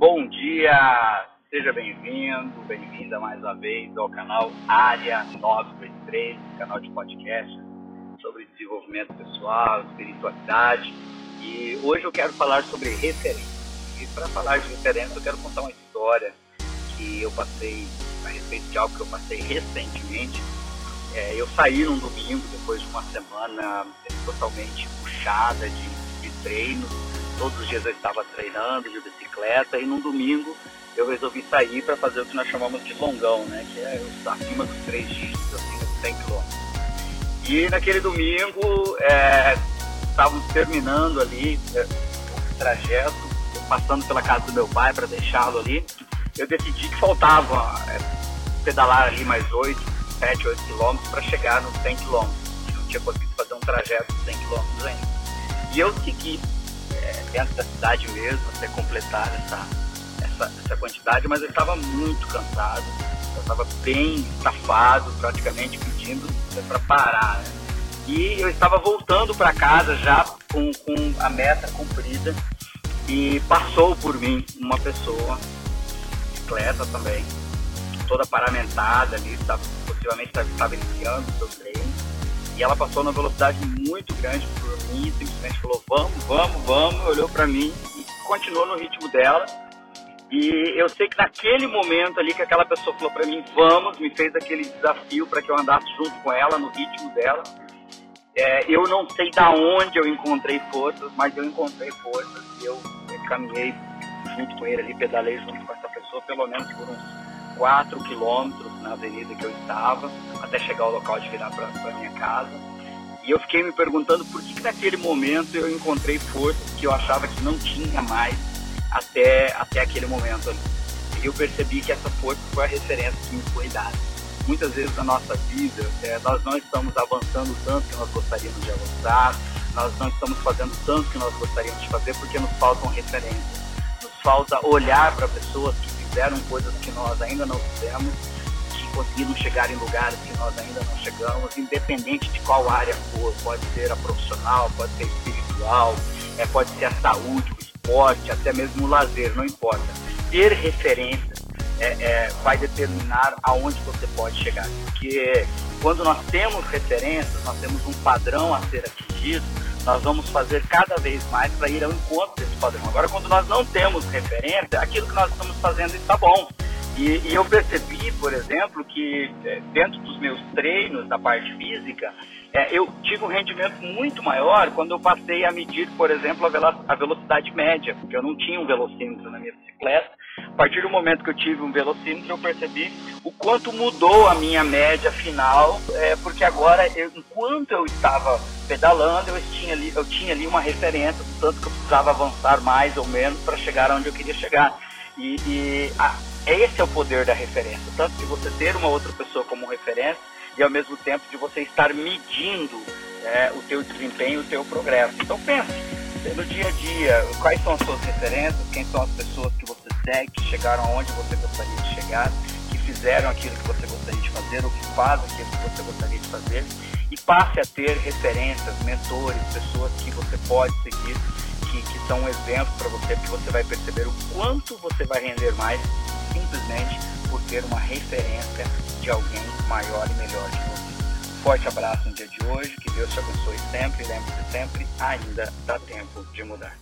Bom dia, seja bem-vindo, bem-vinda mais uma vez ao canal Área 923, canal de podcast sobre desenvolvimento pessoal, espiritualidade. E hoje eu quero falar sobre referência. E para falar de referência, eu quero contar uma história que eu passei a respeito de algo que eu passei recentemente. É, eu saí num domingo, depois de uma semana totalmente puxada de, de treino todos os dias eu estava treinando de bicicleta e num domingo eu resolvi sair para fazer o que nós chamamos de longão, né? Que é acima dos três dígitos, acima dos 100 quilômetros. E naquele domingo é, estávamos terminando ali é, o trajeto, passando pela casa do meu pai para deixá-lo ali. Eu decidi que faltava é, pedalar ali mais 8, 7, 8 quilômetros para chegar nos 100 quilômetros. Não tinha conseguido fazer um trajeto de 100 quilômetros ainda. E eu segui dentro da cidade mesmo, até completar essa, essa, essa quantidade, mas eu estava muito cansado, eu estava bem estafado, praticamente pedindo para parar. Né? E eu estava voltando para casa já com, com a meta cumprida e passou por mim uma pessoa, bicicleta também, toda paramentada ali, possivelmente estava iniciando o seu treino, e ela passou numa velocidade muito grande por mim, simplesmente falou, vamos, vamos, vamos, olhou para mim e continuou no ritmo dela. E eu sei que naquele momento ali que aquela pessoa falou para mim, vamos, me fez aquele desafio para que eu andasse junto com ela, no ritmo dela. É, eu não sei da onde eu encontrei forças, mas eu encontrei forças e eu, eu caminhei junto com ele ali, pedalei junto com essa pessoa, pelo menos por uns 4 quilômetros na avenida que eu estava, até chegar ao local de virar para minha casa. E eu fiquei me perguntando por que, que naquele momento eu encontrei forças que eu achava que não tinha mais até, até aquele momento ali. E eu percebi que essa força foi a referência que me foi dada. Muitas vezes na nossa vida, é, nós não estamos avançando tanto que nós gostaríamos de avançar, nós não estamos fazendo tanto que nós gostaríamos de fazer porque nos faltam referências. Nos falta olhar para pessoas que fizeram coisas que nós ainda não fizemos conseguiram chegar em lugares que nós ainda não chegamos, independente de qual área for. Pode ser a profissional, pode ser espiritual, é, pode ser a saúde, o esporte, até mesmo o lazer, não importa. Ter referência é, é, vai determinar aonde você pode chegar. Porque quando nós temos referências, nós temos um padrão a ser atingido, nós vamos fazer cada vez mais para ir ao encontro padrão. Agora, quando nós não temos referência, aquilo que nós estamos fazendo está bom. E, e, eu percebi, por exemplo, que é, dentro dos meus treinos da parte física, é, eu tive um rendimento muito maior quando eu passei a medir, por exemplo, a, velocidade média, porque eu não tinha um velocímetro na minha bicicleta. A partir do momento que eu tive um velocímetro, eu percebi o quanto mudou a minha média final, é, porque agora, eu, enquanto eu estava pedalando, eu tinha, ali, eu tinha ali uma referência do tanto que eu precisava avançar mais ou menos para chegar onde eu queria chegar. E, e a, esse é o poder da referência, tanto de você ter uma outra pessoa como referência e ao mesmo tempo de você estar medindo é, o teu desempenho, o teu progresso. Então pense, no dia a dia, quais são as suas referências, quem são as pessoas que você segue, que chegaram aonde você gostaria de chegar, que fizeram aquilo que você gostaria de fazer ou que fazem aquilo que você gostaria de fazer e passe a ter referências, mentores, pessoas que você pode seguir, que, que são um exemplo para você, porque você vai perceber o quanto você vai render mais simplesmente por ter uma referência de alguém maior e melhor que você. Forte abraço no dia de hoje, que Deus te abençoe sempre, lembre-se sempre, ainda dá tempo de mudar.